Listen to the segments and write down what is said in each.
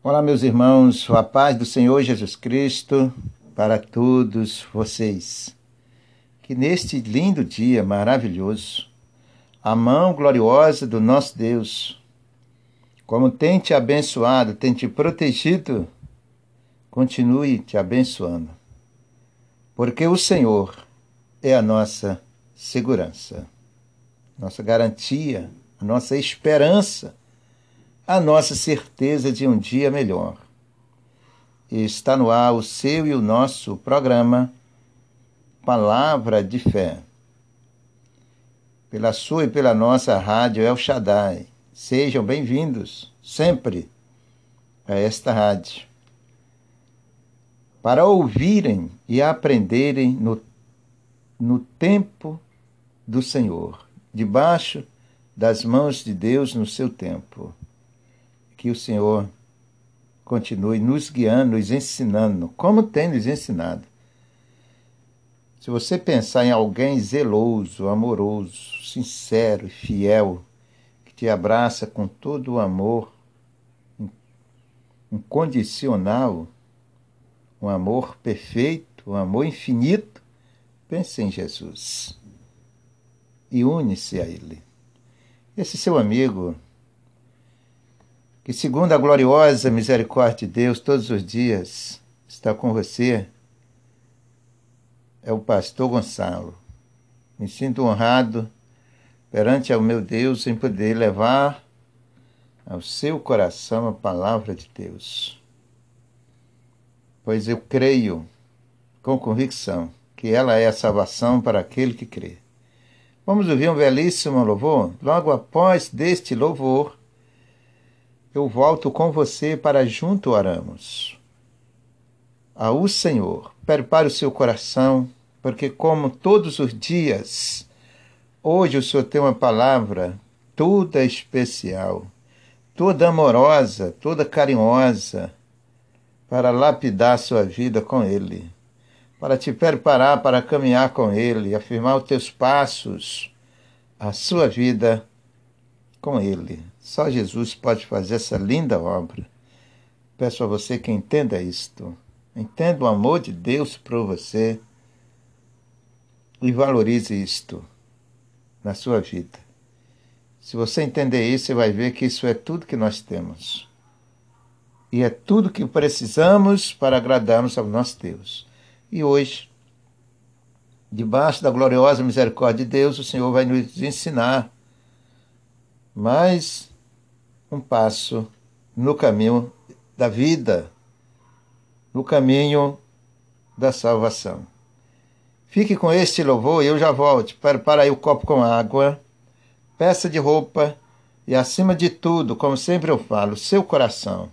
Olá, meus irmãos, a paz do Senhor Jesus Cristo para todos vocês. Que neste lindo dia maravilhoso, a mão gloriosa do nosso Deus, como tem te abençoado, tem te protegido, continue te abençoando. Porque o Senhor é a nossa segurança, nossa garantia, a nossa esperança a nossa certeza de um dia melhor. Está no ar o seu e o nosso programa Palavra de Fé. Pela sua e pela nossa rádio El Shaddai. Sejam bem-vindos sempre a esta rádio. Para ouvirem e aprenderem no, no tempo do Senhor, debaixo das mãos de Deus no seu tempo que o Senhor continue nos guiando, nos ensinando, como tem nos ensinado. Se você pensar em alguém zeloso, amoroso, sincero e fiel, que te abraça com todo o amor incondicional, um amor perfeito, um amor infinito, pense em Jesus e une-se a Ele. Esse seu amigo que, segundo a gloriosa misericórdia de Deus, todos os dias está com você, é o pastor Gonçalo. Me sinto honrado perante ao meu Deus em poder levar ao seu coração a palavra de Deus. Pois eu creio com convicção que ela é a salvação para aquele que crê. Vamos ouvir um belíssimo louvor? Logo após deste louvor, eu volto com você para junto oramos. Ao Senhor, prepare o seu coração, porque como todos os dias, hoje o Senhor tem uma palavra toda especial, toda amorosa, toda carinhosa, para lapidar a sua vida com Ele, para te preparar para caminhar com Ele, afirmar os teus passos, a sua vida com Ele. Só Jesus pode fazer essa linda obra. Peço a você que entenda isto. Entenda o amor de Deus por você e valorize isto na sua vida. Se você entender isso, você vai ver que isso é tudo que nós temos. E é tudo que precisamos para agradarmos ao nosso Deus. E hoje, debaixo da gloriosa misericórdia de Deus, o Senhor vai nos ensinar mais um passo no caminho da vida, no caminho da salvação. Fique com este louvor e eu já volto. Prepara aí o copo com água, peça de roupa e, acima de tudo, como sempre eu falo, seu coração.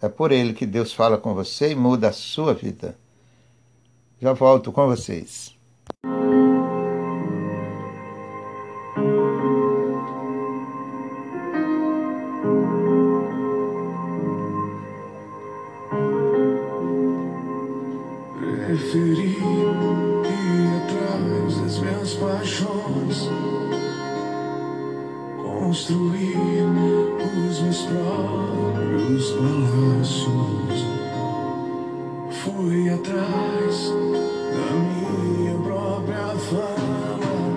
É por ele que Deus fala com você e muda a sua vida. Já volto com vocês. Peguei roda de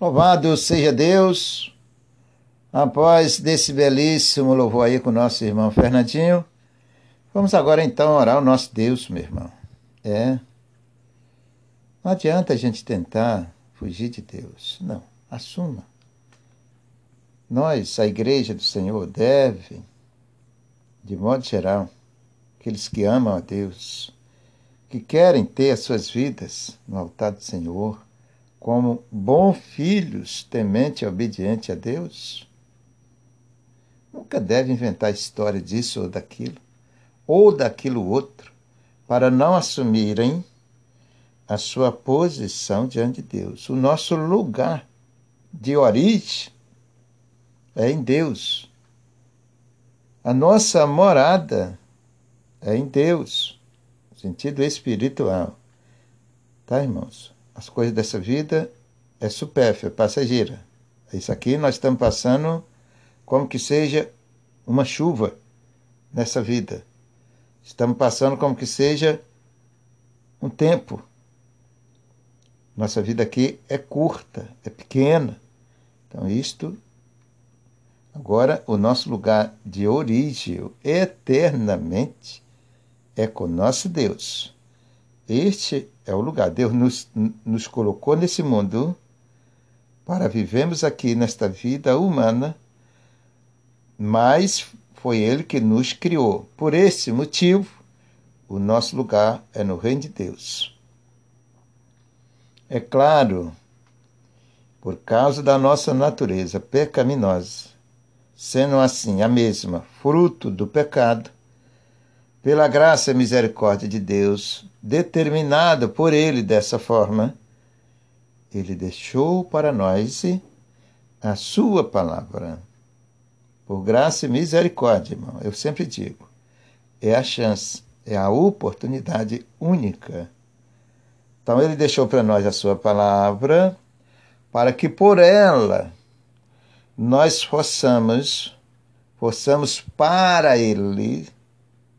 Louvado seja Deus. Após desse belíssimo louvor aí com o nosso irmão Fernandinho, vamos agora então orar ao nosso Deus, meu irmão. É. Não adianta a gente tentar fugir de Deus. Não. Assuma. Nós, a igreja do Senhor, deve, de modo geral, aqueles que amam a Deus, que querem ter as suas vidas no altar do Senhor, como bons filhos, temente e obediente a Deus, nunca deve inventar história disso ou daquilo, ou daquilo outro, para não assumirem a sua posição diante de Deus. O nosso lugar de origem é em Deus. A nossa morada é em Deus, no sentido espiritual. Tá, irmãos? As coisas dessa vida é supérflua, passageira. Isso aqui nós estamos passando como que seja uma chuva nessa vida. Estamos passando como que seja um tempo. Nossa vida aqui é curta, é pequena. Então, isto. Agora, o nosso lugar de origem eternamente é com nosso Deus. Este é o lugar. Deus nos, nos colocou nesse mundo para vivemos aqui nesta vida humana, mas foi Ele que nos criou. Por esse motivo, o nosso lugar é no reino de Deus. É claro, por causa da nossa natureza pecaminosa, sendo assim a mesma fruto do pecado, pela graça e misericórdia de Deus, determinado por Ele dessa forma, Ele deixou para nós a Sua palavra. Por graça e misericórdia, irmão, eu sempre digo, é a chance, é a oportunidade única. Então, Ele deixou para nós a Sua palavra, para que por ela nós possamos, possamos para Ele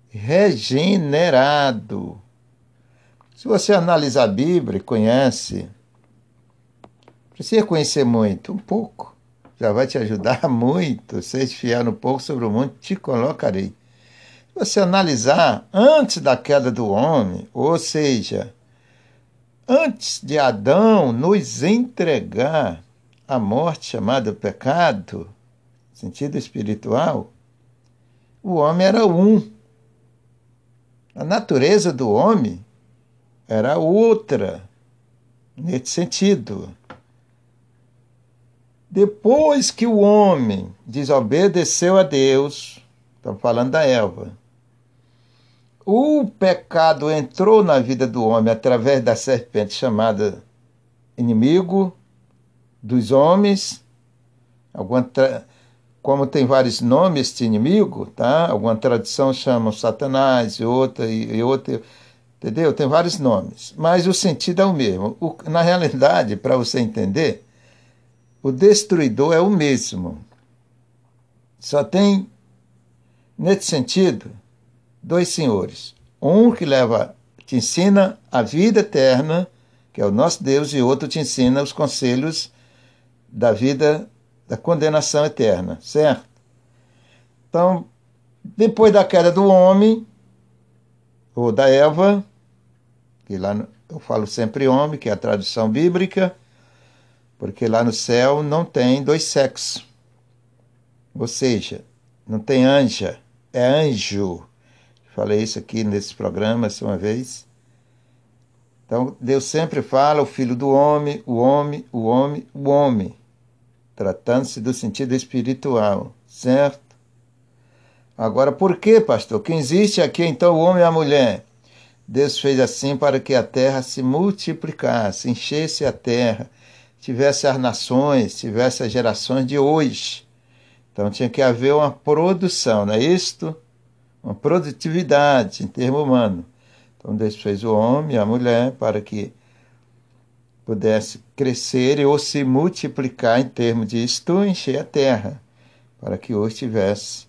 regenerado. Se você analisar a Bíblia, conhece, precisa conhecer muito, um pouco, já vai te ajudar muito. Se fiar um pouco sobre o mundo, te colocarei. Se você analisar antes da queda do homem, ou seja, antes de Adão nos entregar a morte chamada pecado, sentido espiritual, o homem era um. A natureza do homem era outra, nesse sentido. Depois que o homem desobedeceu a Deus, estamos falando da Eva, o pecado entrou na vida do homem através da serpente chamada inimigo dos homens. como tem vários nomes este inimigo, tá? Alguma tradição chama Satanás e outra e outra, entendeu? Tem vários nomes, mas o sentido é o mesmo. O, na realidade, para você entender, o destruidor é o mesmo. Só tem, nesse sentido, dois senhores. Um que leva, te ensina a vida eterna, que é o nosso Deus, e outro te ensina os conselhos da vida da condenação eterna, certo? Então, depois da queda do homem, ou da Eva, que lá eu falo sempre homem, que é a tradução bíblica, porque lá no céu não tem dois sexos. Ou seja, não tem anja, é anjo. Falei isso aqui nesse programa uma vez. Então, Deus sempre fala o filho do homem, o homem, o homem, o homem, tratando-se do sentido espiritual, certo? Agora, por que, pastor? Que existe aqui então o homem e a mulher? Deus fez assim para que a terra se multiplicasse, enchesse a terra tivesse as nações, tivesse as gerações de hoje. Então tinha que haver uma produção, não é isto? Uma produtividade em termo humano. Então Deus fez o homem e a mulher para que pudesse crescer ou se multiplicar em termos de isto, encher a terra, para que hoje tivesse.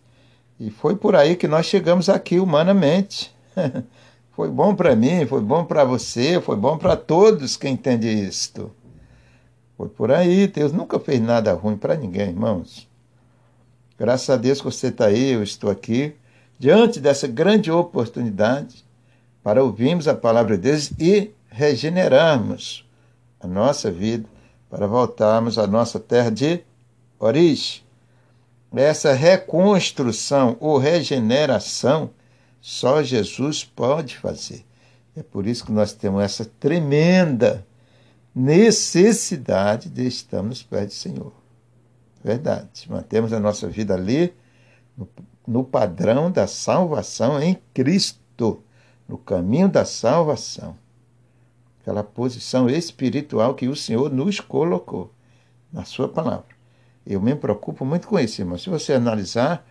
E foi por aí que nós chegamos aqui humanamente. foi bom para mim, foi bom para você, foi bom para todos que entendem isto. Foi por aí, Deus nunca fez nada ruim para ninguém, irmãos. Graças a Deus que você está aí, eu estou aqui, diante dessa grande oportunidade para ouvirmos a palavra de Deus e regenerarmos a nossa vida, para voltarmos à nossa terra de origem. Essa reconstrução ou regeneração só Jesus pode fazer. É por isso que nós temos essa tremenda necessidade de estar nos pés do Senhor. Verdade. Mantemos a nossa vida ali no, no padrão da salvação em Cristo, no caminho da salvação. Aquela posição espiritual que o Senhor nos colocou na Sua palavra. Eu me preocupo muito com isso, irmão. Se você analisar,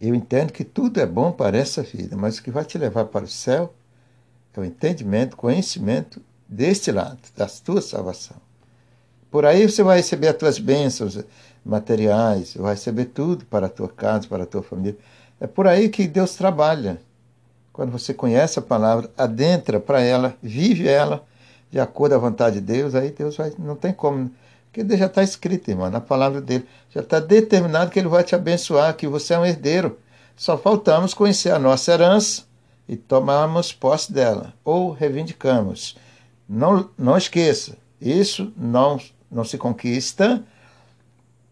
eu entendo que tudo é bom para essa vida, mas o que vai te levar para o céu é o entendimento, conhecimento deste lado, da tua salvação. Por aí você vai receber as tuas bênçãos materiais, vai receber tudo para a tua casa, para a tua família. É por aí que Deus trabalha. Quando você conhece a palavra, adentra para ela, vive ela de acordo à vontade de Deus, aí Deus vai, não tem como. Porque já está escrito, irmão, na palavra dele. Já está determinado que ele vai te abençoar, que você é um herdeiro. Só faltamos conhecer a nossa herança e tomarmos posse dela, ou reivindicamos. Não, não esqueça, isso não, não se conquista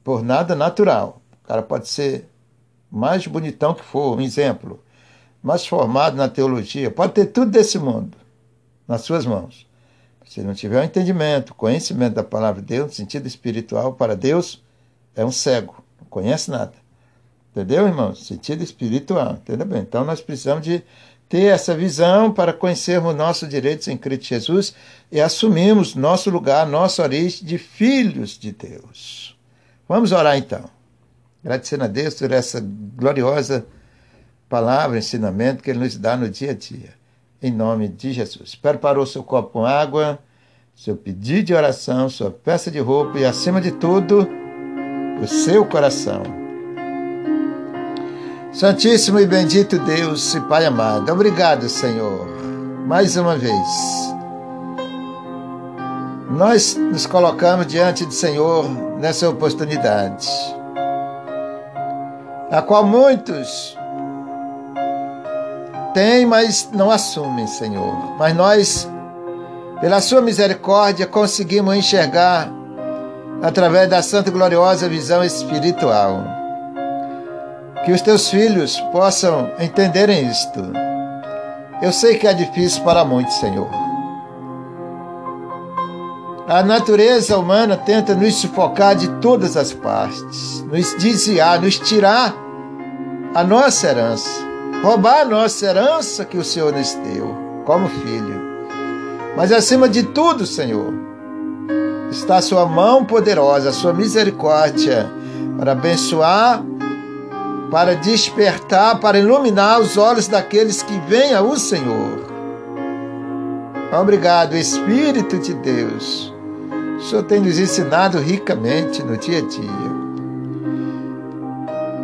por nada natural. O cara pode ser mais bonitão que for, um exemplo, mais formado na teologia, pode ter tudo desse mundo nas suas mãos. Se não tiver o entendimento, conhecimento da palavra de Deus, no sentido espiritual, para Deus, é um cego, não conhece nada. Entendeu, irmão? Sentido espiritual, entendeu bem? Então nós precisamos de ter essa visão para conhecermos nossos direitos em Cristo Jesus e assumirmos nosso lugar, nossa origem de filhos de Deus. Vamos orar então. Agradecendo a Deus por essa gloriosa palavra, ensinamento que Ele nos dá no dia a dia. Em nome de Jesus. Preparou seu copo com água, seu pedido de oração, sua peça de roupa e, acima de tudo, o seu coração Santíssimo e bendito Deus e Pai amado, obrigado, Senhor, mais uma vez. Nós nos colocamos diante do Senhor nessa oportunidade, a qual muitos têm, mas não assumem, Senhor. Mas nós, pela Sua misericórdia, conseguimos enxergar através da santa e gloriosa visão espiritual Que os teus filhos possam entenderem isto. Eu sei que é difícil para muitos, Senhor. A natureza humana tenta nos sufocar de todas as partes, nos desviar, nos tirar a nossa herança, roubar a nossa herança que o Senhor nos deu como filho. Mas acima de tudo, Senhor, está a sua mão poderosa, a sua misericórdia para abençoar, para despertar, para iluminar os olhos daqueles que vêm ao Senhor. Obrigado, Espírito de Deus. O Senhor tem nos ensinado ricamente no dia a dia.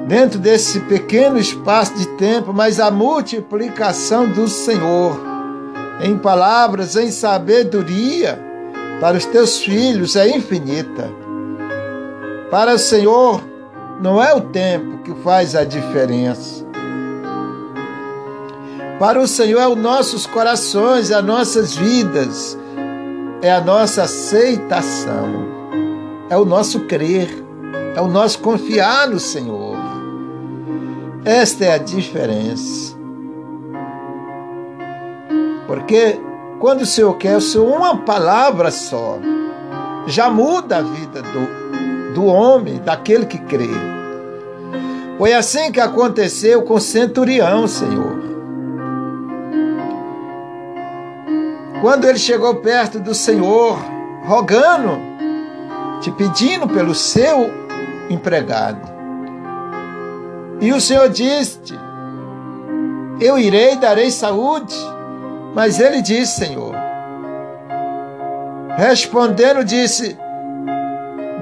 Dentro desse pequeno espaço de tempo, mas a multiplicação do Senhor em palavras, em sabedoria, para os teus filhos é infinita. Para o Senhor, não é o tempo que faz a diferença. Para o Senhor é os nossos corações, é as nossas vidas, é a nossa aceitação, é o nosso crer, é o nosso confiar no Senhor. Esta é a diferença. Porque quando o Senhor quer o Senhor uma palavra só, já muda a vida do, do homem, daquele que crê. Foi assim que aconteceu com o centurião, Senhor. Quando ele chegou perto do Senhor, rogando, te pedindo pelo seu empregado. E o Senhor disse: Eu irei, darei saúde mas ele disse, Senhor, respondendo, disse: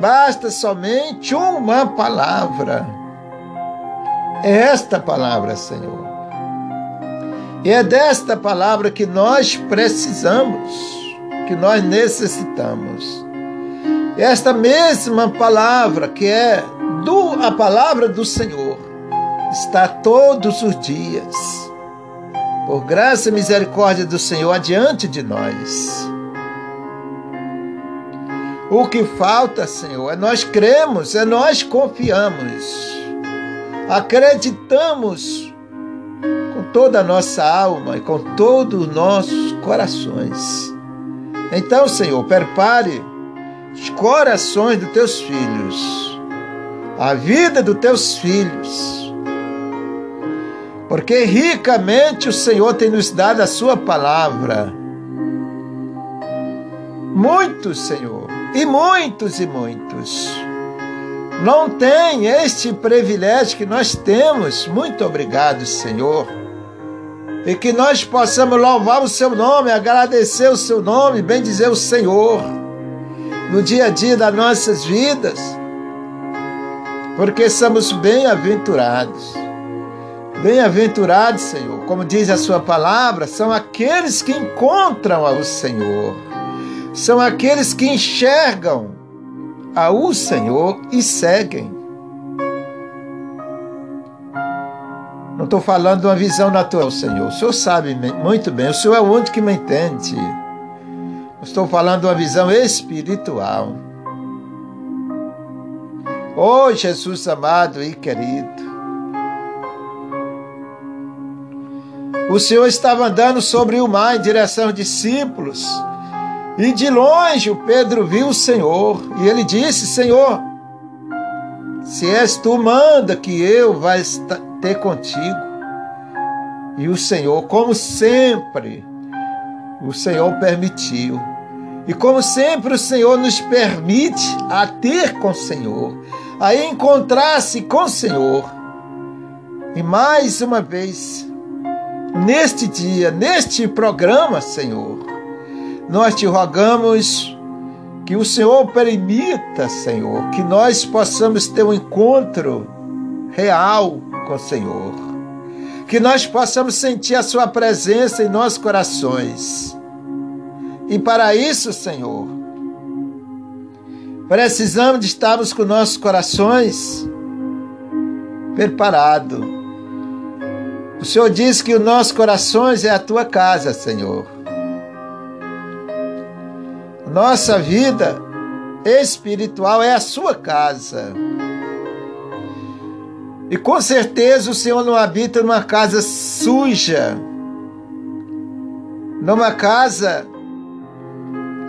basta somente uma palavra. É esta palavra, Senhor. E é desta palavra que nós precisamos, que nós necessitamos. Esta mesma palavra, que é do, a palavra do Senhor, está todos os dias por graça e misericórdia do Senhor, adiante de nós. O que falta, Senhor, é nós cremos, é nós confiamos, acreditamos com toda a nossa alma e com todos os nossos corações. Então, Senhor, prepare os corações dos teus filhos, a vida dos teus filhos porque ricamente o Senhor tem nos dado a sua palavra. Muitos, Senhor, e muitos e muitos. Não tem este privilégio que nós temos. Muito obrigado, Senhor. E que nós possamos louvar o seu nome, agradecer o seu nome, bem dizer o Senhor no dia a dia das nossas vidas, porque somos bem-aventurados Bem-aventurados, Senhor, como diz a Sua palavra, são aqueles que encontram ao Senhor, são aqueles que enxergam ao Senhor e seguem. Não estou falando de uma visão natural, Senhor. O Senhor sabe muito bem, o Senhor é o único que me entende. Estou falando de uma visão espiritual. Oh, Jesus amado e querido. O Senhor estava andando sobre o mar em direção aos discípulos. E de longe o Pedro viu o Senhor. E ele disse: Senhor, se és tu, manda que eu vá ter contigo. E o Senhor, como sempre, o Senhor permitiu. E como sempre o Senhor nos permite a ter com o Senhor, a encontrar-se com o Senhor. E mais uma vez, neste dia, neste programa, Senhor. Nós te rogamos que o Senhor permita, Senhor, que nós possamos ter um encontro real com o Senhor. Que nós possamos sentir a Sua presença em nossos corações. E para isso, Senhor, precisamos de estarmos com nossos corações preparados o Senhor diz que os nossos corações é a tua casa, Senhor. Nossa vida espiritual é a sua casa. E com certeza o Senhor não habita numa casa suja, numa casa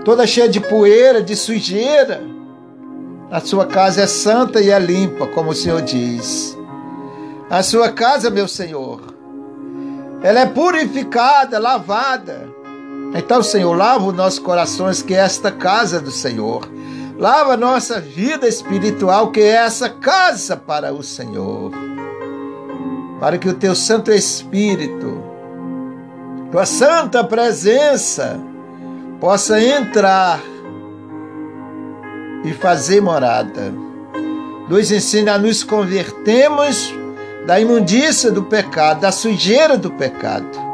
toda cheia de poeira, de sujeira. A sua casa é santa e é limpa, como o Senhor diz. A sua casa, meu Senhor, ela é purificada, lavada. Então, Senhor, lava os nossos corações, que é esta casa do Senhor. Lava a nossa vida espiritual, que é essa casa para o Senhor. Para que o teu Santo Espírito, tua santa presença, possa entrar e fazer morada. Nos ensina a nos convertermos da imundícia do pecado, da sujeira do pecado,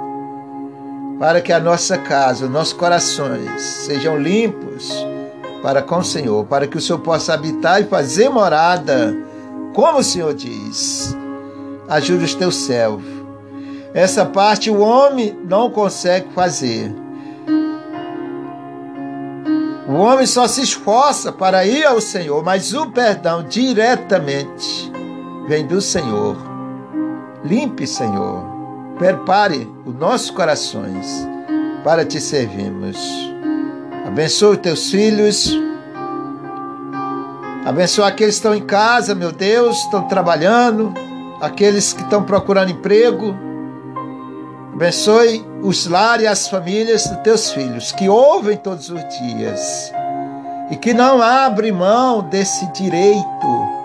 para que a nossa casa, os nossos corações sejam limpos para com o Senhor, para que o Senhor possa habitar e fazer morada, como o Senhor diz. Ajude os teus servos. Essa parte o homem não consegue fazer o homem só se esforça para ir ao Senhor, mas o perdão diretamente vem do Senhor. Limpe, Senhor. Prepare os nossos corações para te servirmos. Abençoe os teus filhos. Abençoe aqueles que estão em casa, meu Deus, estão trabalhando, aqueles que estão procurando emprego. Abençoe os lares e as famílias dos teus filhos, que ouvem todos os dias e que não abrem mão desse direito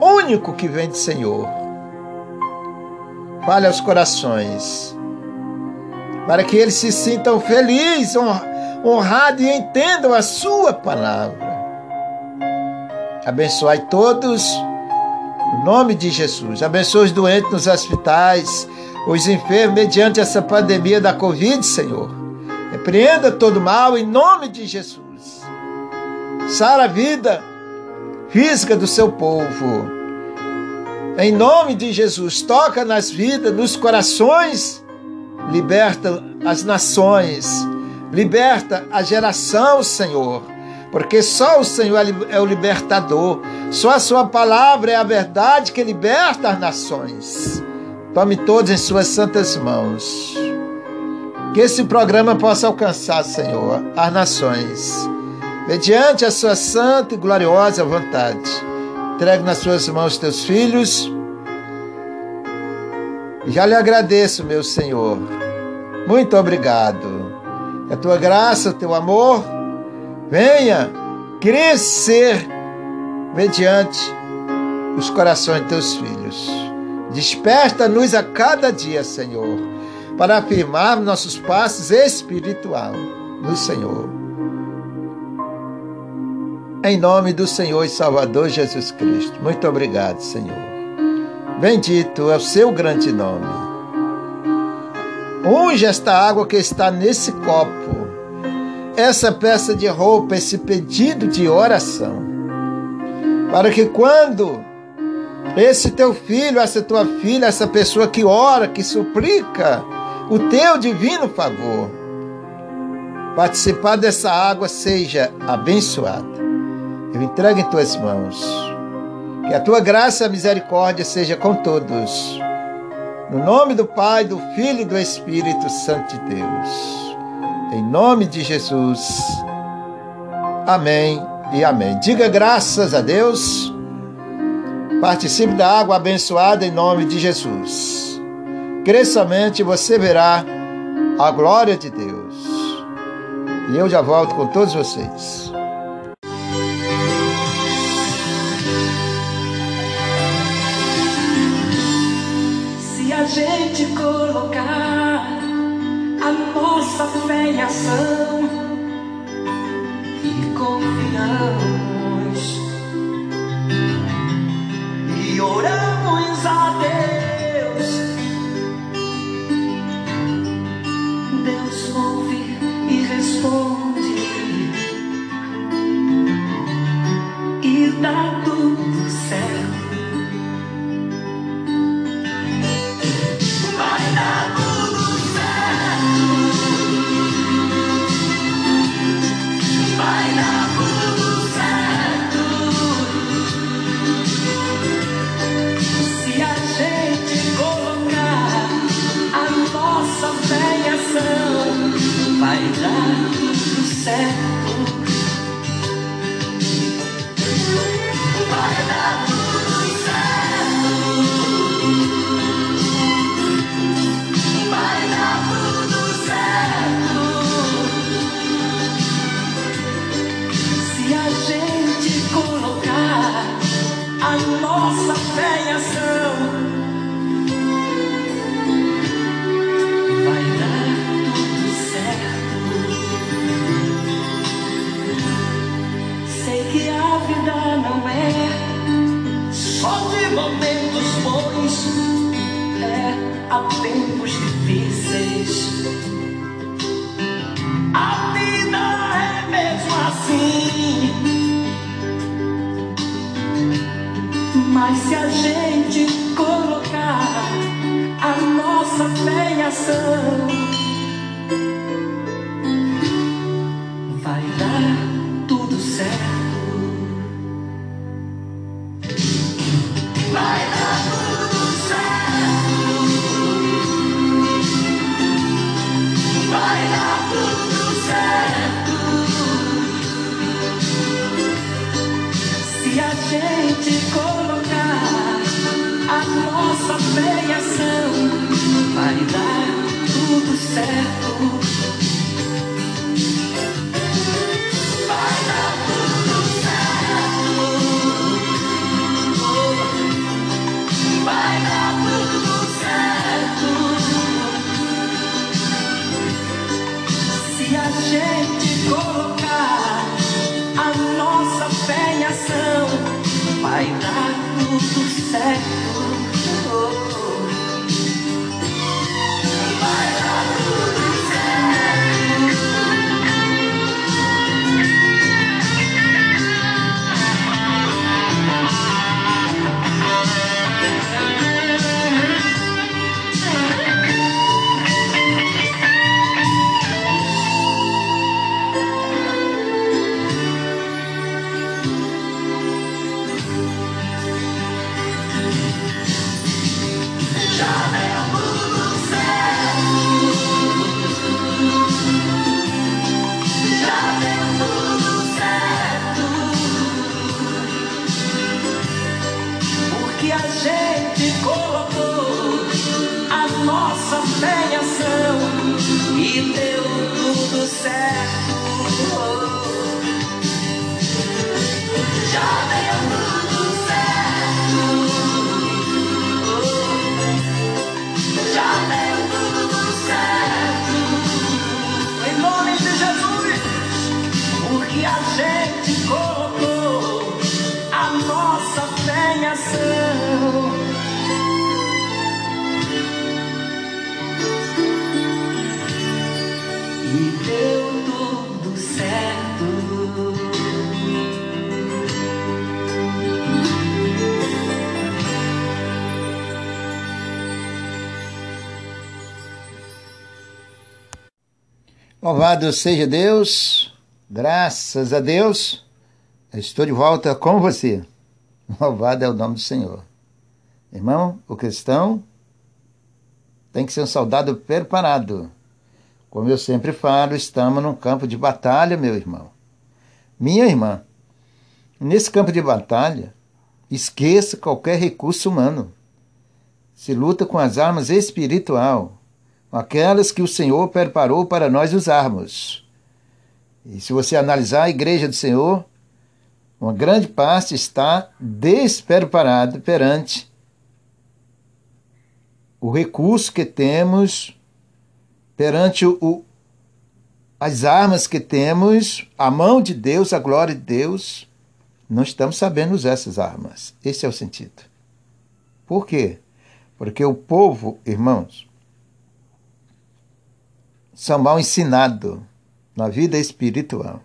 único que vem do Senhor. Fale aos corações, para que eles se sintam felizes, honrados e entendam a Sua palavra. Abençoai todos, no nome de Jesus. Abençoe os doentes nos hospitais os enfermos mediante essa pandemia da Covid, Senhor. Repreenda todo mal em nome de Jesus. Sara a vida física do seu povo. Em nome de Jesus, toca nas vidas, nos corações, liberta as nações, liberta a geração, Senhor, porque só o Senhor é o libertador, só a Sua palavra é a verdade que liberta as nações. Tome todos em suas santas mãos. Que esse programa possa alcançar, Senhor, as nações, mediante a sua santa e gloriosa vontade. Entregue nas suas mãos teus filhos. Já lhe agradeço, meu Senhor. Muito obrigado. A tua graça, o teu amor venha crescer mediante os corações de teus filhos. Desperta-nos a cada dia, Senhor, para afirmar nossos passos espiritual no Senhor. Em nome do Senhor e Salvador Jesus Cristo. Muito obrigado, Senhor. Bendito é o seu grande nome. Unge esta água que está nesse copo, essa peça de roupa, esse pedido de oração, para que quando esse teu filho, essa tua filha, essa pessoa que ora, que suplica o teu divino favor. Participar dessa água seja abençoada. Eu entrego em tuas mãos. Que a tua graça e misericórdia seja com todos. No nome do Pai, do Filho e do Espírito Santo de Deus. Em nome de Jesus. Amém e amém. Diga graças a Deus. Participe da água abençoada em nome de Jesus. Cresçamente você verá a glória de Deus. E eu já volto com todos vocês. Nossa fé em ação e confiamos oramos a Deus. Deus ouve e responde e dá tudo certo. Louvado seja Deus, graças a Deus, eu estou de volta com você. Louvado é o nome do Senhor. Irmão, o cristão tem que ser um soldado preparado. Como eu sempre falo, estamos num campo de batalha, meu irmão. Minha irmã, nesse campo de batalha, esqueça qualquer recurso humano. Se luta com as armas espiritual, aquelas que o Senhor preparou para nós usarmos. E se você analisar a igreja do Senhor, uma grande parte está despreparada perante o recurso que temos, perante o, as armas que temos, a mão de Deus, a glória de Deus. Não estamos sabendo usar essas armas. Esse é o sentido. Por quê? Porque o povo, irmãos, são mal ensinados na vida espiritual.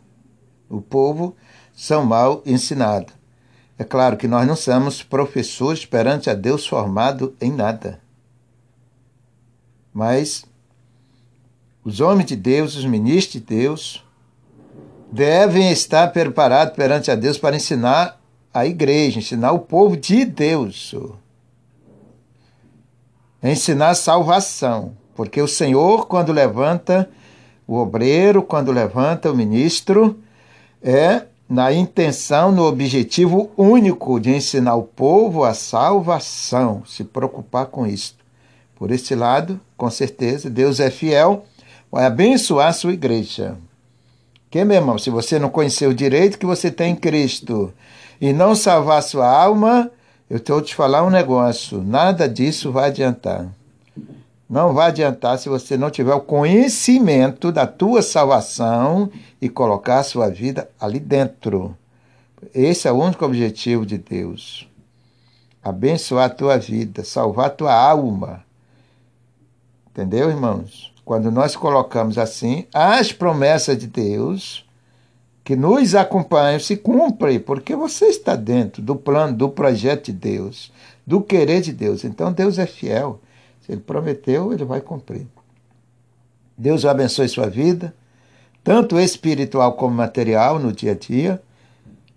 O povo são mal ensinados. É claro que nós não somos professores perante a Deus formado em nada. Mas os homens de Deus, os ministros de Deus, devem estar preparados perante a Deus para ensinar a igreja, ensinar o povo de Deus, ensinar salvação. Porque o Senhor, quando levanta o obreiro, quando levanta o ministro, é na intenção, no objetivo único de ensinar o povo a salvação, se preocupar com isso. Por esse lado, com certeza, Deus é fiel, vai abençoar a sua igreja. Que, meu irmão, se você não conhecer o direito que você tem em Cristo e não salvar a sua alma, eu estou te falar um negócio, nada disso vai adiantar. Não vai adiantar se você não tiver o conhecimento da tua salvação e colocar a sua vida ali dentro. Esse é o único objetivo de Deus. Abençoar a tua vida, salvar a tua alma. Entendeu, irmãos? Quando nós colocamos assim, as promessas de Deus que nos acompanham se cumprem, porque você está dentro do plano, do projeto de Deus, do querer de Deus. Então Deus é fiel. Se Ele prometeu, Ele vai cumprir. Deus abençoe sua vida, tanto espiritual como material, no dia a dia,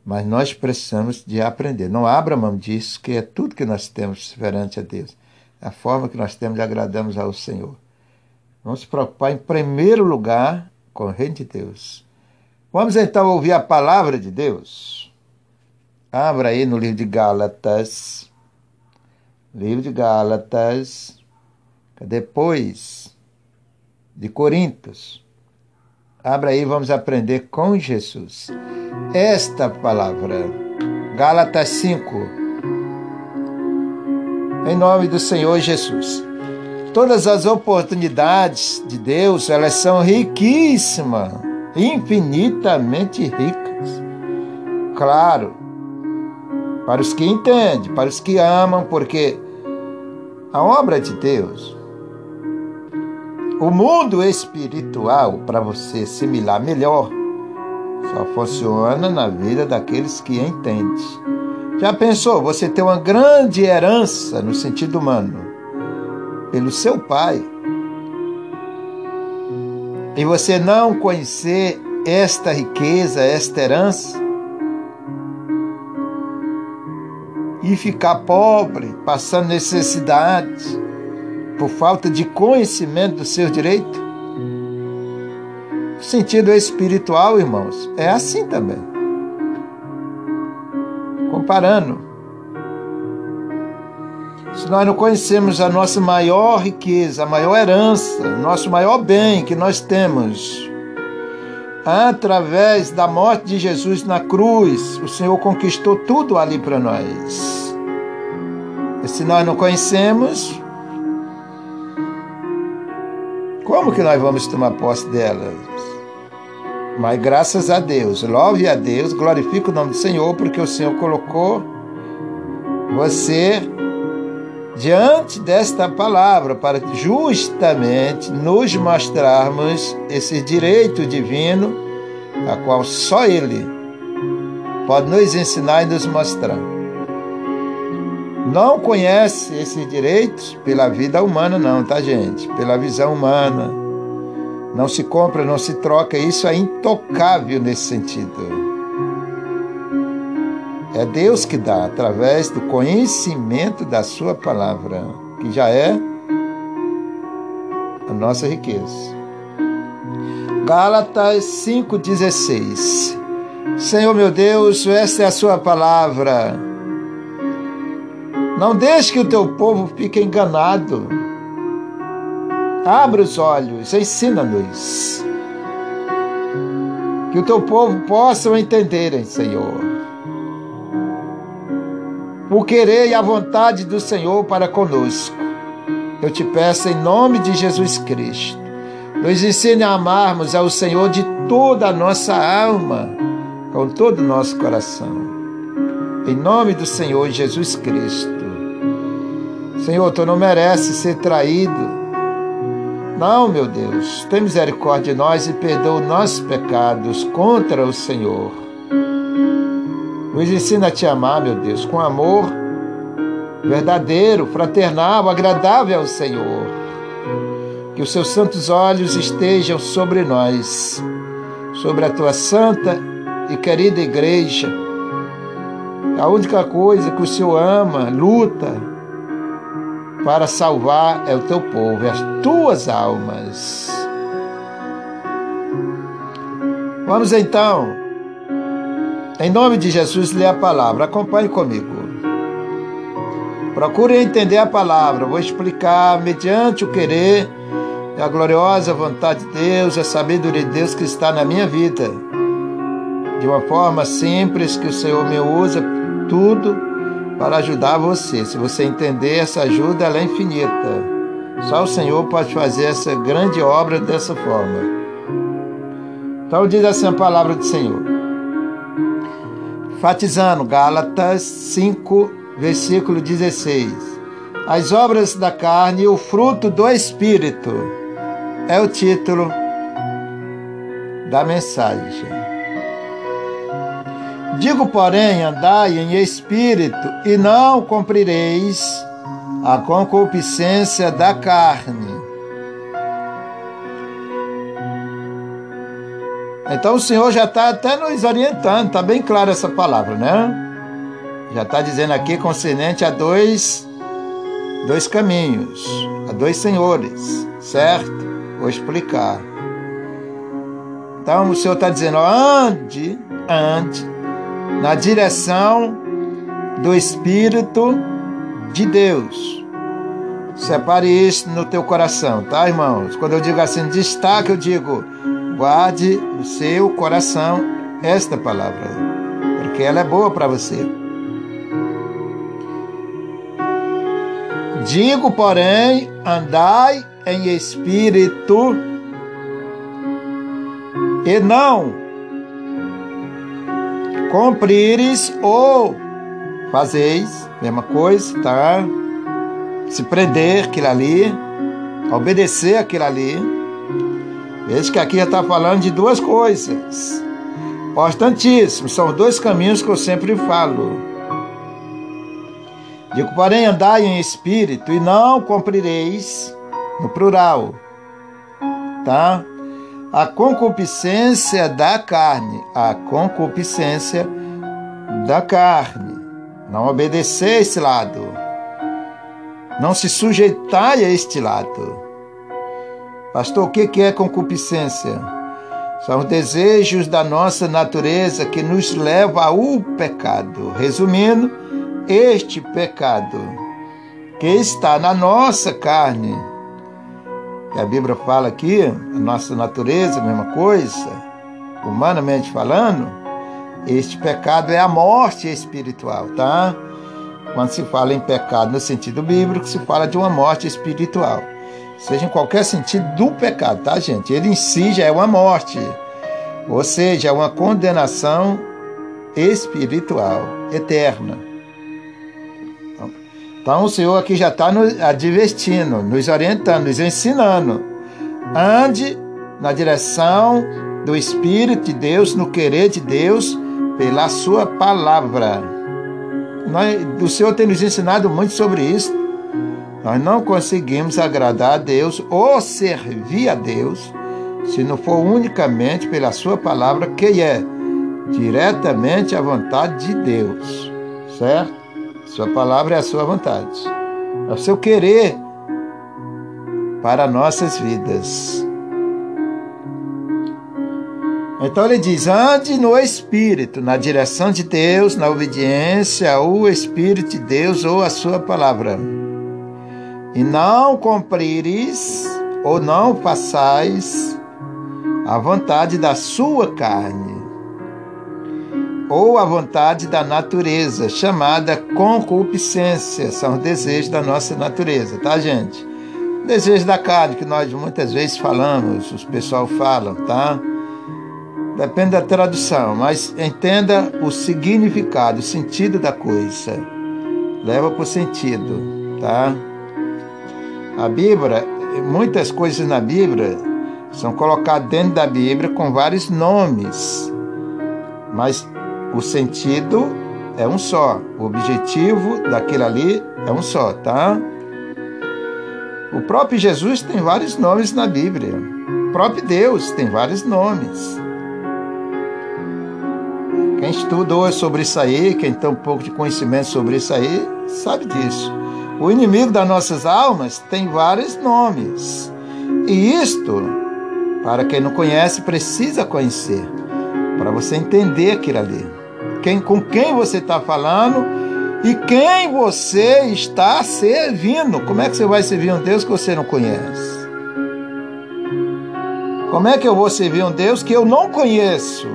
mas nós precisamos de aprender. Não abra mão disso, que é tudo que nós temos perante a Deus. É a forma que nós temos de agradarmos ao Senhor. Vamos se preocupar em primeiro lugar com o reino de Deus. Vamos então ouvir a palavra de Deus. Abra aí no livro de Gálatas. Livro de Gálatas. Depois de Coríntios. Abra aí, vamos aprender com Jesus. Esta palavra. Gálatas 5. Em nome do Senhor Jesus. Todas as oportunidades de Deus, elas são riquíssimas infinitamente ricas. Claro, para os que entendem, para os que amam, porque a obra de Deus, o mundo espiritual, para você assimilar melhor, só funciona na vida daqueles que entendem. Já pensou você ter uma grande herança no sentido humano pelo seu pai? e você não conhecer esta riqueza, esta herança, e ficar pobre, passando necessidade, por falta de conhecimento dos seus direitos? O sentido espiritual, irmãos, é assim também. Comparando, se nós não conhecemos a nossa maior riqueza, a maior herança, nosso maior bem que nós temos, através da morte de Jesus na cruz, o Senhor conquistou tudo ali para nós. E se nós não conhecemos, como que nós vamos tomar posse delas? Mas graças a Deus, louve a Deus, glorifique o nome do Senhor, porque o Senhor colocou você diante desta palavra para justamente nos mostrarmos esse direito divino a qual só Ele pode nos ensinar e nos mostrar. Não conhece esses direitos pela vida humana, não, tá, gente? Pela visão humana. Não se compra, não se troca, isso é intocável nesse sentido. É Deus que dá através do conhecimento da Sua palavra, que já é a nossa riqueza. Gálatas 5,16 Senhor meu Deus, esta é a Sua palavra. Não deixe que o teu povo fique enganado. Abre os olhos, ensina-nos. Que o teu povo possa entender, Senhor o querer e a vontade do Senhor para conosco. Eu te peço em nome de Jesus Cristo, nos ensine a amarmos ao Senhor de toda a nossa alma, com todo o nosso coração. Em nome do Senhor Jesus Cristo. Senhor, tu não mereces ser traído. Não, meu Deus, tem misericórdia de nós e perdoa os nossos pecados contra o Senhor. Nos ensina a te amar, meu Deus, com amor verdadeiro, fraternal, agradável ao Senhor. Que os seus santos olhos estejam sobre nós, sobre a tua santa e querida igreja. A única coisa que o Senhor ama, luta para salvar é o teu povo, é as tuas almas. Vamos então em nome de Jesus, lê a palavra. Acompanhe comigo. Procure entender a palavra. Vou explicar mediante o querer a gloriosa vontade de Deus, a sabedoria de Deus que está na minha vida. De uma forma simples que o Senhor me usa tudo para ajudar você. Se você entender, essa ajuda é infinita. Só o Senhor pode fazer essa grande obra dessa forma. Então diz assim a palavra do Senhor. Fatizando, Gálatas 5, versículo 16. As obras da carne e o fruto do Espírito é o título da mensagem. Digo, porém, andai em espírito e não cumprireis a concupiscência da carne. Então o Senhor já está até nos orientando, está bem clara essa palavra, né? Já está dizendo aqui concernente a dois, dois caminhos, a dois senhores, certo? Vou explicar. Então o Senhor está dizendo, ande, ande na direção do Espírito de Deus. Separe isso no teu coração, tá, irmãos? Quando eu digo assim, destaque, eu digo, guarde no seu coração esta palavra, porque ela é boa para você. Digo, porém, andai em espírito e não cumprires ou fazeis, mesma coisa, tá? Se prender aquilo ali, obedecer aquilo ali. Veja que aqui já está falando de duas coisas importantíssimas, são dois caminhos que eu sempre falo. Digo, porém, andai em espírito e não cumprireis, no plural, tá? A concupiscência da carne, a concupiscência da carne. Não obedecer esse lado. Não se sujeitar a este lado. Pastor, o que é concupiscência? São os desejos da nossa natureza que nos leva ao pecado. Resumindo, este pecado que está na nossa carne, que a Bíblia fala aqui, a nossa natureza, a mesma coisa, humanamente falando, este pecado é a morte espiritual, tá? Quando se fala em pecado no sentido bíblico, se fala de uma morte espiritual. Seja em qualquer sentido do pecado, tá, gente? Ele em si já é uma morte, ou seja, é uma condenação espiritual, eterna. Então o Senhor aqui já está nos advertindo, nos orientando, nos ensinando. Ande na direção do Espírito de Deus, no querer de Deus, pela sua palavra. Nós, o Senhor tem nos ensinado muito sobre isso. Nós não conseguimos agradar a Deus ou servir a Deus se não for unicamente pela sua palavra, que é diretamente a vontade de Deus, certo? Sua palavra é a sua vontade, é o seu querer para nossas vidas. Então ele diz: ande no Espírito, na direção de Deus, na obediência ao Espírito de Deus ou à Sua palavra. E não cumprires ou não façais a vontade da sua carne, ou a vontade da natureza, chamada concupiscência, são os desejos da nossa natureza, tá, gente? Desejo da carne, que nós muitas vezes falamos, os pessoal falam, tá? Depende da tradução, mas entenda o significado, o sentido da coisa. Leva por sentido, tá? A Bíblia, muitas coisas na Bíblia são colocadas dentro da Bíblia com vários nomes, mas o sentido é um só, o objetivo daquilo ali é um só, tá? O próprio Jesus tem vários nomes na Bíblia. O próprio Deus tem vários nomes. Quem estudou sobre isso aí, quem tem um pouco de conhecimento sobre isso aí, sabe disso. O inimigo das nossas almas tem vários nomes. E isto, para quem não conhece, precisa conhecer, para você entender aquilo ali quem, com quem você está falando e quem você está servindo. Como é que você vai servir um Deus que você não conhece? Como é que eu vou servir um Deus que eu não conheço?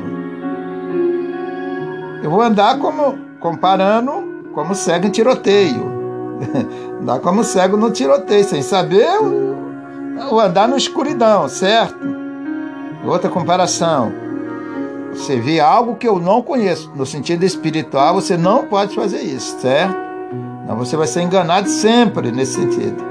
Eu vou andar como comparando como cego em tiroteio. andar como cego no tiroteio, sem saber, ou andar na escuridão, certo? Outra comparação. Vê algo que eu não conheço, no sentido espiritual, você não pode fazer isso, certo? Não, você vai ser enganado sempre nesse sentido.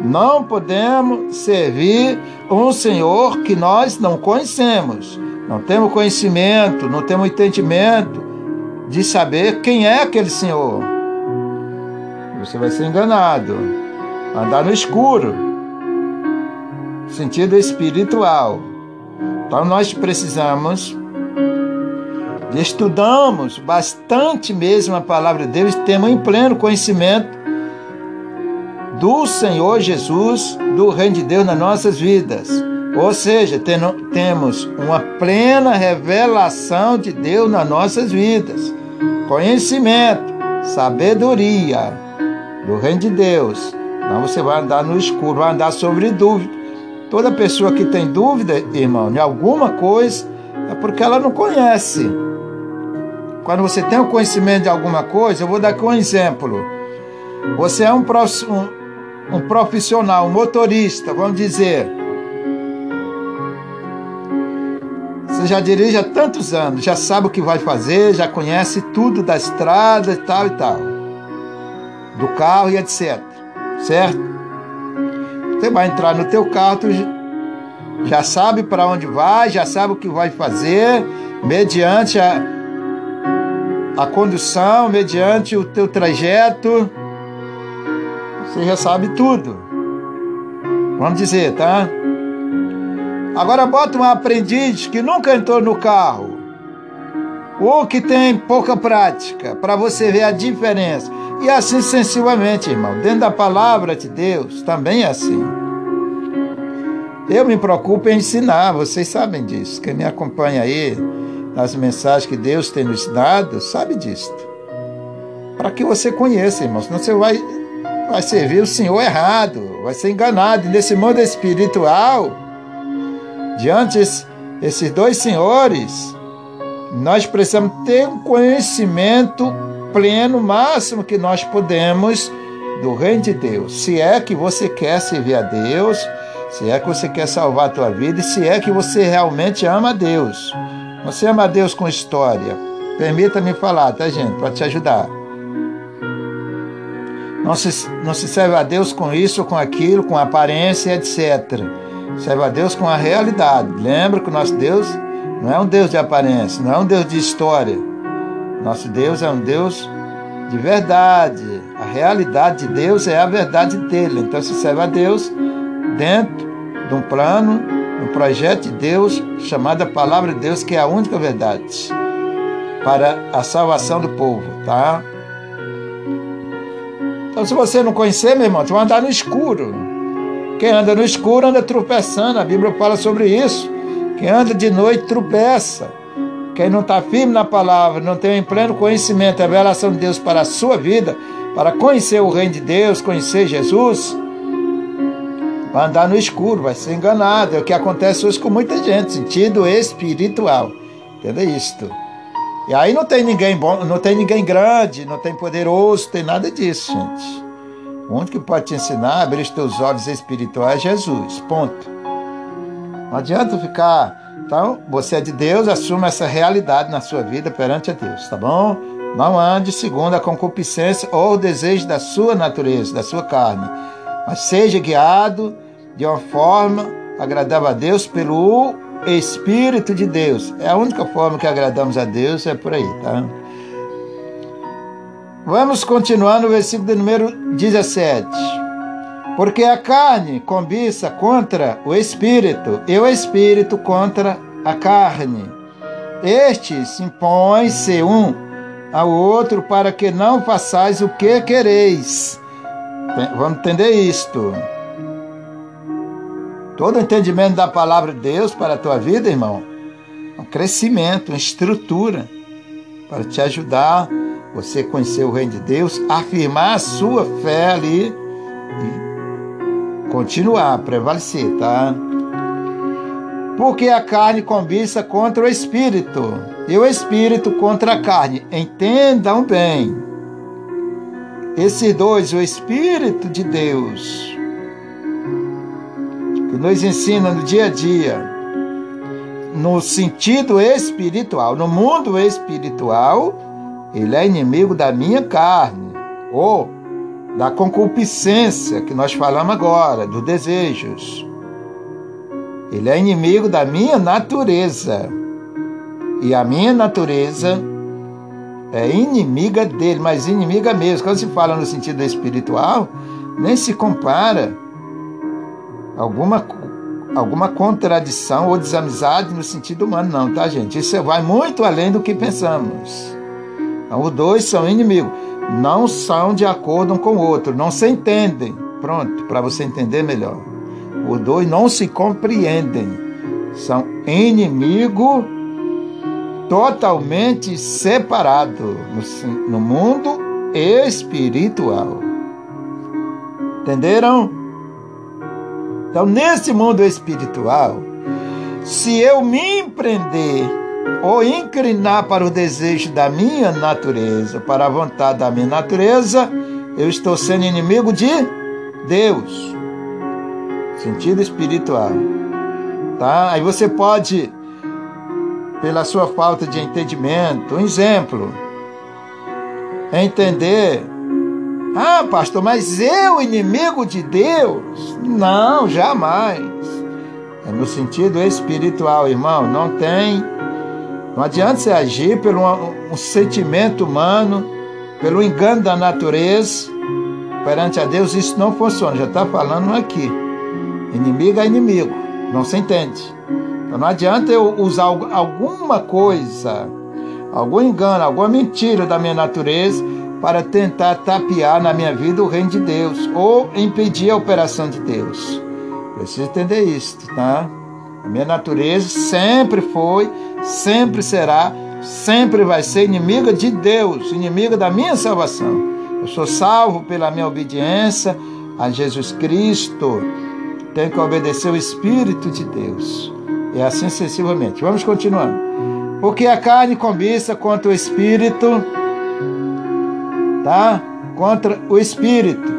Não podemos servir um Senhor que nós não conhecemos. Não temos conhecimento, não temos entendimento de saber quem é aquele Senhor. Você vai ser enganado, andar no escuro, sentido espiritual. Então nós precisamos estudamos bastante mesmo a palavra de Deus, temos em pleno conhecimento do Senhor Jesus, do Reino de Deus nas nossas vidas. Ou seja, temos uma plena revelação de Deus nas nossas vidas. Conhecimento, sabedoria do Reino de Deus. Não você vai andar no escuro, vai andar sobre dúvida. Toda pessoa que tem dúvida, irmão, de alguma coisa, é porque ela não conhece. Quando você tem o conhecimento de alguma coisa, eu vou dar aqui um exemplo. Você é um, um, um profissional, um motorista, vamos dizer. Você já dirige há tantos anos, já sabe o que vai fazer, já conhece tudo da estrada e tal e tal. Do carro e etc. Certo? Você vai entrar no teu carro, tu já sabe para onde vai, já sabe o que vai fazer, mediante a, a condução, mediante o teu trajeto. Você já sabe tudo. Vamos dizer, tá? Agora bota um aprendiz que nunca entrou no carro, ou que tem pouca prática, para você ver a diferença. E assim sensivelmente, irmão. Dentro da palavra de Deus também é assim. Eu me preocupo em ensinar, vocês sabem disso. Quem me acompanha aí nas mensagens que Deus tem nos dado, sabe disto. Para que você conheça, irmão, senão você vai, vai servir o Senhor errado, vai ser enganado. E nesse mundo espiritual, diante esses dois senhores, nós precisamos ter um conhecimento pleno, máximo que nós podemos do reino de Deus. Se é que você quer servir a Deus, se é que você quer salvar a tua vida e se é que você realmente ama a Deus. Você ama Deus com história. Permita-me falar, tá, gente? Para te ajudar. Não se, não se serve a Deus com isso, com aquilo, com aparência, etc. Serve a Deus com a realidade. Lembra que o nosso Deus não é um Deus de aparência, não é um Deus de história. Nosso Deus é um Deus de verdade. A realidade de Deus é a verdade dele. Então se serve a Deus dentro de um plano um projeto de Deus chamado Palavra de Deus, que é a única verdade para a salvação do povo, tá? Então, se você não conhecer, meu irmão, você vai andar no escuro. Quem anda no escuro anda tropeçando, a Bíblia fala sobre isso. Quem anda de noite tropeça. Quem não está firme na palavra, não tem em pleno conhecimento, a revelação de Deus para a sua vida, para conhecer o reino de Deus, conhecer Jesus, vai andar no escuro, vai ser enganado. É o que acontece hoje com muita gente, sentido espiritual. Entendeu isto? E aí não tem ninguém bom, não tem ninguém grande, não tem poderoso, tem nada disso, gente. O único que pode te ensinar a abrir os teus olhos espirituais é Jesus. Ponto. Não adianta ficar. Então, você é de Deus, assuma essa realidade na sua vida perante a Deus, tá bom? Não ande segundo a concupiscência ou o desejo da sua natureza, da sua carne, mas seja guiado de uma forma agradável a Deus pelo Espírito de Deus. É a única forma que agradamos a Deus, é por aí, tá? Vamos continuar no versículo de número 17. Porque a carne cobiça contra o espírito, e o espírito contra a carne. Estes se impõem-se um ao outro para que não façais o que quereis. Vamos entender isto. Todo entendimento da palavra de Deus para a tua vida, irmão, um crescimento, uma estrutura para te ajudar você conhecer o reino de Deus, afirmar a sua fé ali e continuar, prevalecer, tá? Porque a carne cobiça contra o espírito e o espírito contra a carne. Entendam bem. Esses dois, o espírito de Deus que nos ensina no dia a dia, no sentido espiritual, no mundo espiritual, ele é inimigo da minha carne. Ou da concupiscência que nós falamos agora, dos desejos. Ele é inimigo da minha natureza. E a minha natureza é inimiga dele, mas inimiga mesmo. Quando se fala no sentido espiritual, nem se compara alguma, alguma contradição ou desamizade no sentido humano, não, tá, gente? Isso vai muito além do que pensamos. Então, os dois são inimigos, não são de acordo um com o outro, não se entendem. Pronto, para você entender melhor. Os dois não se compreendem, são inimigos totalmente separados no, no mundo espiritual. Entenderam? Então, nesse mundo espiritual, se eu me empreender ou inclinar para o desejo da minha natureza, para a vontade da minha natureza, eu estou sendo inimigo de Deus. Sentido espiritual. Tá? Aí você pode, pela sua falta de entendimento, um exemplo, entender ah, pastor, mas eu, inimigo de Deus? Não, jamais. É no sentido espiritual, irmão. Não tem. Não adianta você agir pelo um, um sentimento humano, pelo engano da natureza. Perante a Deus, isso não funciona. Já está falando aqui. Inimigo é inimigo. Não se entende. Então não adianta eu usar alguma coisa, algum engano, alguma mentira da minha natureza para tentar tapear na minha vida o reino de Deus ou impedir a operação de Deus. Preciso entender isso, tá? A minha natureza sempre foi, sempre será, sempre vai ser inimiga de Deus, inimiga da minha salvação. Eu sou salvo pela minha obediência a Jesus Cristo. Tenho que obedecer o Espírito de Deus. E assim sucessivamente. Vamos continuando. Porque a carne cobiça contra o Espírito tá? Contra o espírito.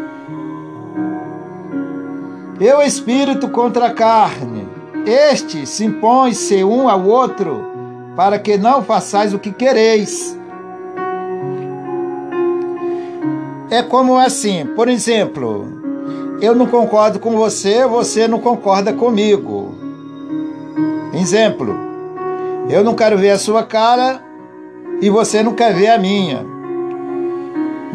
E o espírito contra a carne. Este se impõe-se um ao outro, para que não façais o que quereis. É como assim, por exemplo, eu não concordo com você, você não concorda comigo. Exemplo, eu não quero ver a sua cara e você não quer ver a minha.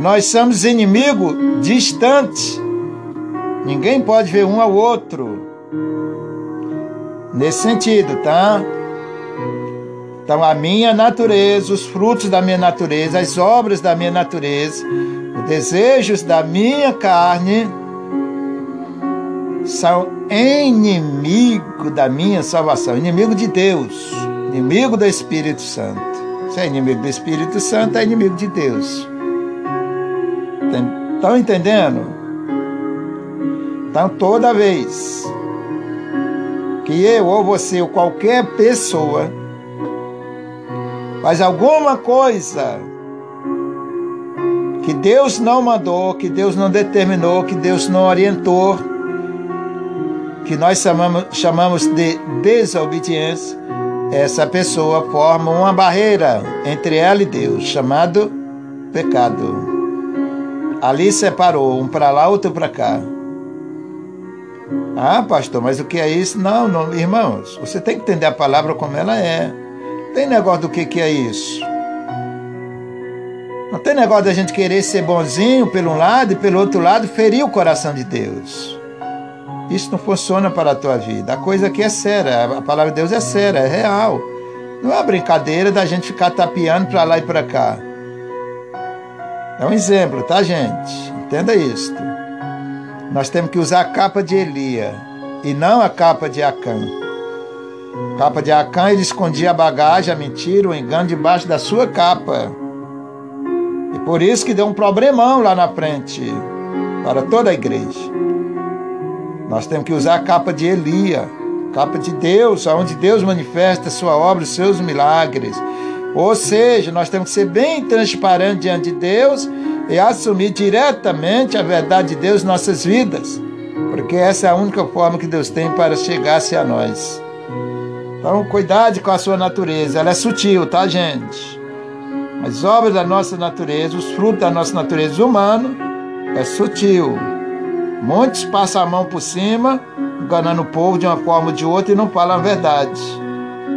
Nós somos inimigos distantes. Ninguém pode ver um ao outro. Nesse sentido, tá? Então, a minha natureza, os frutos da minha natureza, as obras da minha natureza, os desejos da minha carne são inimigo da minha salvação, inimigo de Deus, inimigo do Espírito Santo. Se é inimigo do Espírito Santo, é inimigo de Deus. Estão entendendo? Então, toda vez que eu ou você ou qualquer pessoa faz alguma coisa que Deus não mandou, que Deus não determinou, que Deus não orientou, que nós chamamos, chamamos de desobediência, essa pessoa forma uma barreira entre ela e Deus, chamado pecado. Ali separou, um para lá, outro para cá. Ah, pastor, mas o que é isso? Não, não, irmãos, você tem que entender a palavra como ela é. Tem negócio do que, que é isso. Não tem negócio da gente querer ser bonzinho pelo um lado e pelo outro lado ferir o coração de Deus. Isso não funciona para a tua vida. A coisa aqui é séria, a palavra de Deus é séria, é real. Não é brincadeira da gente ficar tapeando para lá e para cá. É um exemplo, tá, gente? Entenda isto. Nós temos que usar a capa de Elia e não a capa de Acã. A capa de Acã, ele escondia a bagagem, a mentira, o engano debaixo da sua capa. E por isso que deu um problemão lá na frente para toda a igreja. Nós temos que usar a capa de Elia, capa de Deus, onde Deus manifesta a sua obra, os seus milagres. Ou seja, nós temos que ser bem transparentes diante de Deus e assumir diretamente a verdade de Deus em nossas vidas, porque essa é a única forma que Deus tem para chegar-se a nós. Então, cuidado com a sua natureza, ela é sutil, tá, gente? As obras da nossa natureza, os frutos da nossa natureza humana, é sutil. Muitos passam a mão por cima, enganando o povo de uma forma ou de outra e não falam a verdade.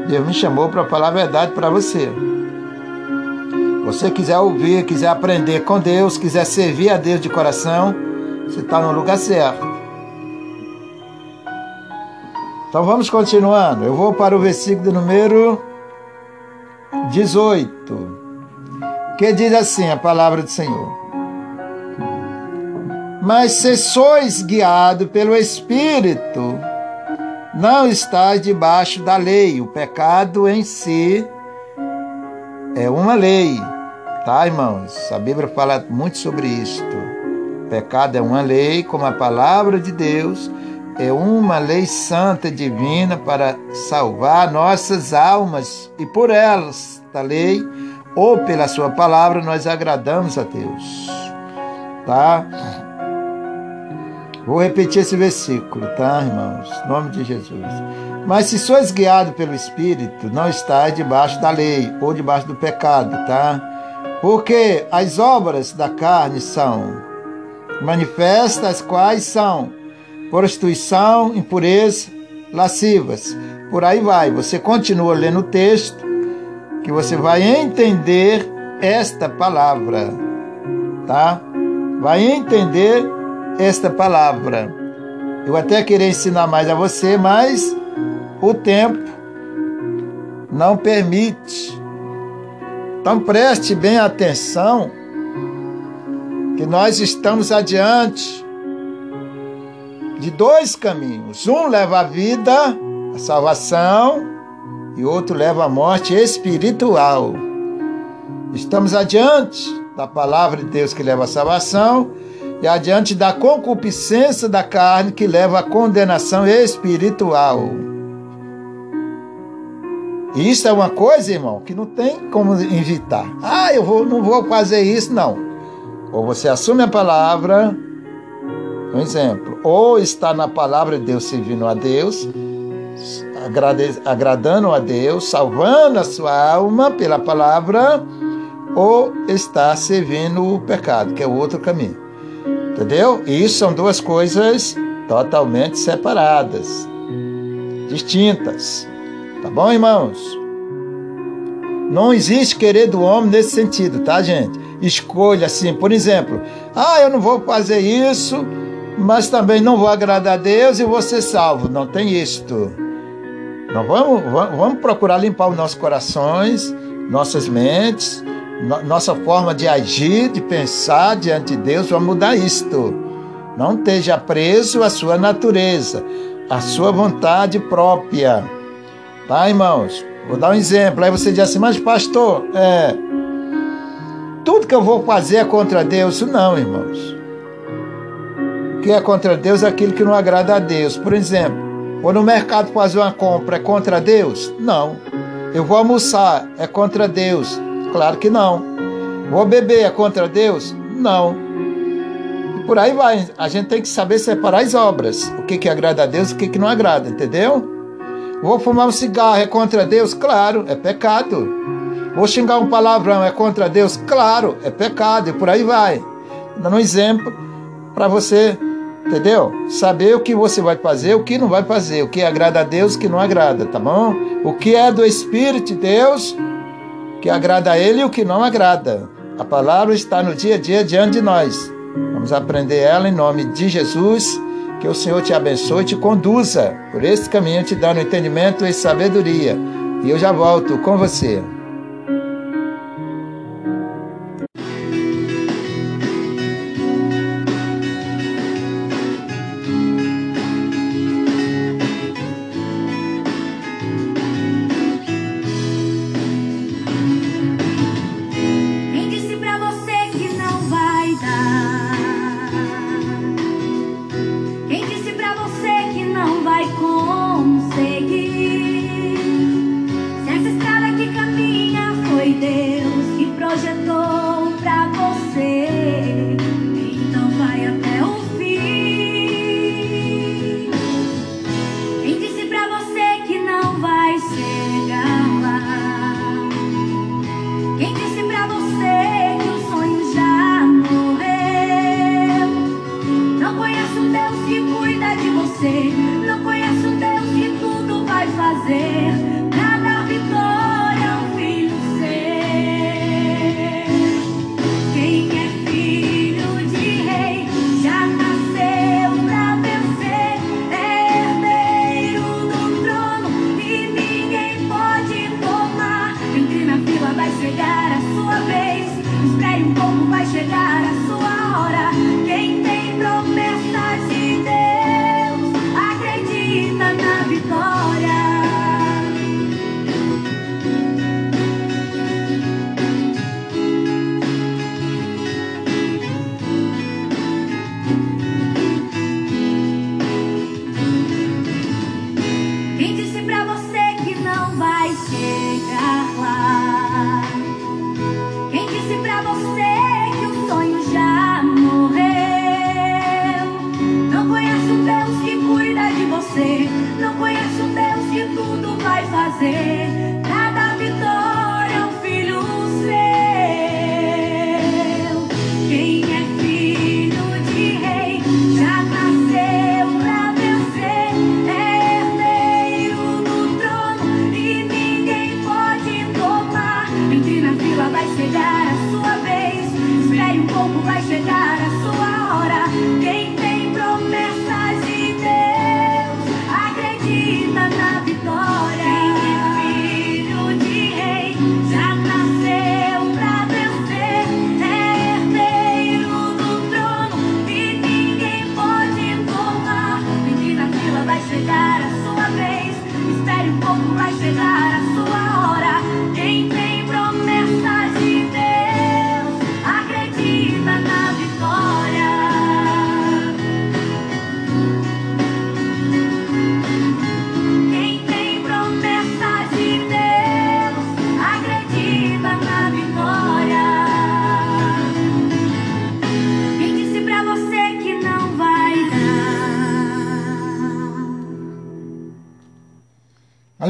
Deus me chamou para falar a verdade para você. Você quiser ouvir, quiser aprender com Deus, quiser servir a Deus de coração, você está no lugar certo. Então vamos continuando. Eu vou para o versículo número 18, que diz assim a palavra do Senhor. Mas se sois guiado pelo Espírito, não estáis debaixo da lei. O pecado em si é uma lei, tá, irmãos? A Bíblia fala muito sobre isto. O pecado é uma lei, como a palavra de Deus é uma lei santa divina para salvar nossas almas e por elas, da lei ou pela sua palavra, nós agradamos a Deus. Tá? Vou repetir esse versículo, tá, irmãos? Em nome de Jesus. Mas se sois guiado pelo Espírito, não estáis debaixo da lei ou debaixo do pecado, tá? Porque as obras da carne são manifestas, quais são prostituição, impureza, lascivas. Por aí vai. Você continua lendo o texto que você vai entender esta palavra, tá? Vai entender esta palavra. Eu até queria ensinar mais a você, mas o tempo não permite. Então preste bem atenção que nós estamos adiante de dois caminhos. Um leva a vida, a salvação, e outro leva a morte espiritual. Estamos adiante da palavra de Deus que leva a salvação e adiante da concupiscência da carne que leva à condenação espiritual. Isso é uma coisa, irmão, que não tem como evitar. Ah, eu vou, não vou fazer isso, não. Ou você assume a palavra, um exemplo, ou está na palavra de Deus servindo a Deus, agradando a Deus, salvando a sua alma pela palavra, ou está servindo o pecado, que é o outro caminho. Entendeu? E isso são duas coisas totalmente separadas, distintas. Tá bom, irmãos? Não existe querer do homem nesse sentido, tá, gente? Escolha assim, por exemplo, ah, eu não vou fazer isso, mas também não vou agradar a Deus e vou ser salvo. Não tem isto. Não vamos, vamos procurar limpar os nossos corações, nossas mentes, nossa forma de agir, de pensar diante de Deus, vamos mudar isto. Não esteja preso à sua natureza, à sua vontade própria. Tá, irmãos? Vou dar um exemplo. Aí você diz assim, mas pastor, é. Tudo que eu vou fazer é contra Deus? Não, irmãos. O que é contra Deus é aquilo que não agrada a Deus. Por exemplo, vou no mercado fazer uma compra, é contra Deus? Não. Eu vou almoçar, é contra Deus? Claro que não. Vou beber é contra Deus? Não. E por aí vai. A gente tem que saber separar as obras. O que, que agrada a Deus e o que, que não agrada, entendeu? Vou fumar um cigarro é contra Deus? Claro, é pecado. Vou xingar um palavrão é contra Deus? Claro, é pecado. E por aí vai. Dando um exemplo para você, entendeu? Saber o que você vai fazer, o que não vai fazer, o que agrada a Deus, o que não agrada, tá bom? O que é do Espírito de Deus que agrada a Ele e o que não agrada. A palavra está no dia a dia diante de nós. Vamos aprender ela em nome de Jesus. Que o Senhor te abençoe e te conduza por esse caminho, te dando entendimento e sabedoria. E eu já volto com você.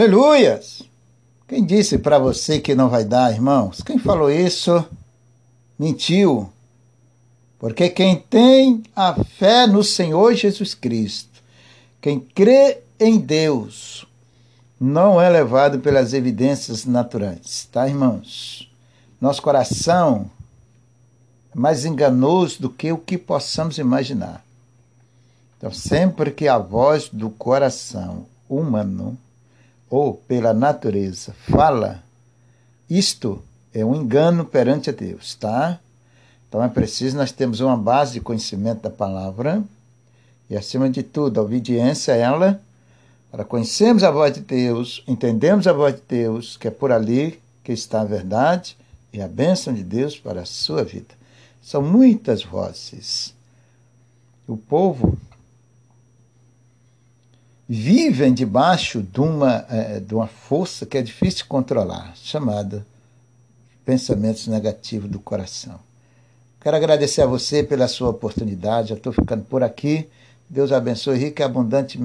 Aleluias! Quem disse para você que não vai dar, irmãos? Quem falou isso mentiu. Porque quem tem a fé no Senhor Jesus Cristo, quem crê em Deus, não é levado pelas evidências naturais, tá, irmãos? Nosso coração é mais enganoso do que o que possamos imaginar. Então, sempre que a voz do coração humano ou pela natureza fala, isto é um engano perante a Deus, tá? Então é preciso nós termos uma base de conhecimento da palavra e, acima de tudo, a obediência a ela, para conhecermos a voz de Deus, entendemos a voz de Deus, que é por ali que está a verdade e a bênção de Deus para a sua vida. São muitas vozes. O povo vivem debaixo de uma, eh, de uma força que é difícil de controlar, chamada pensamentos negativos do coração. Quero agradecer a você pela sua oportunidade. Já estou ficando por aqui. Deus abençoe rica e abundantemente.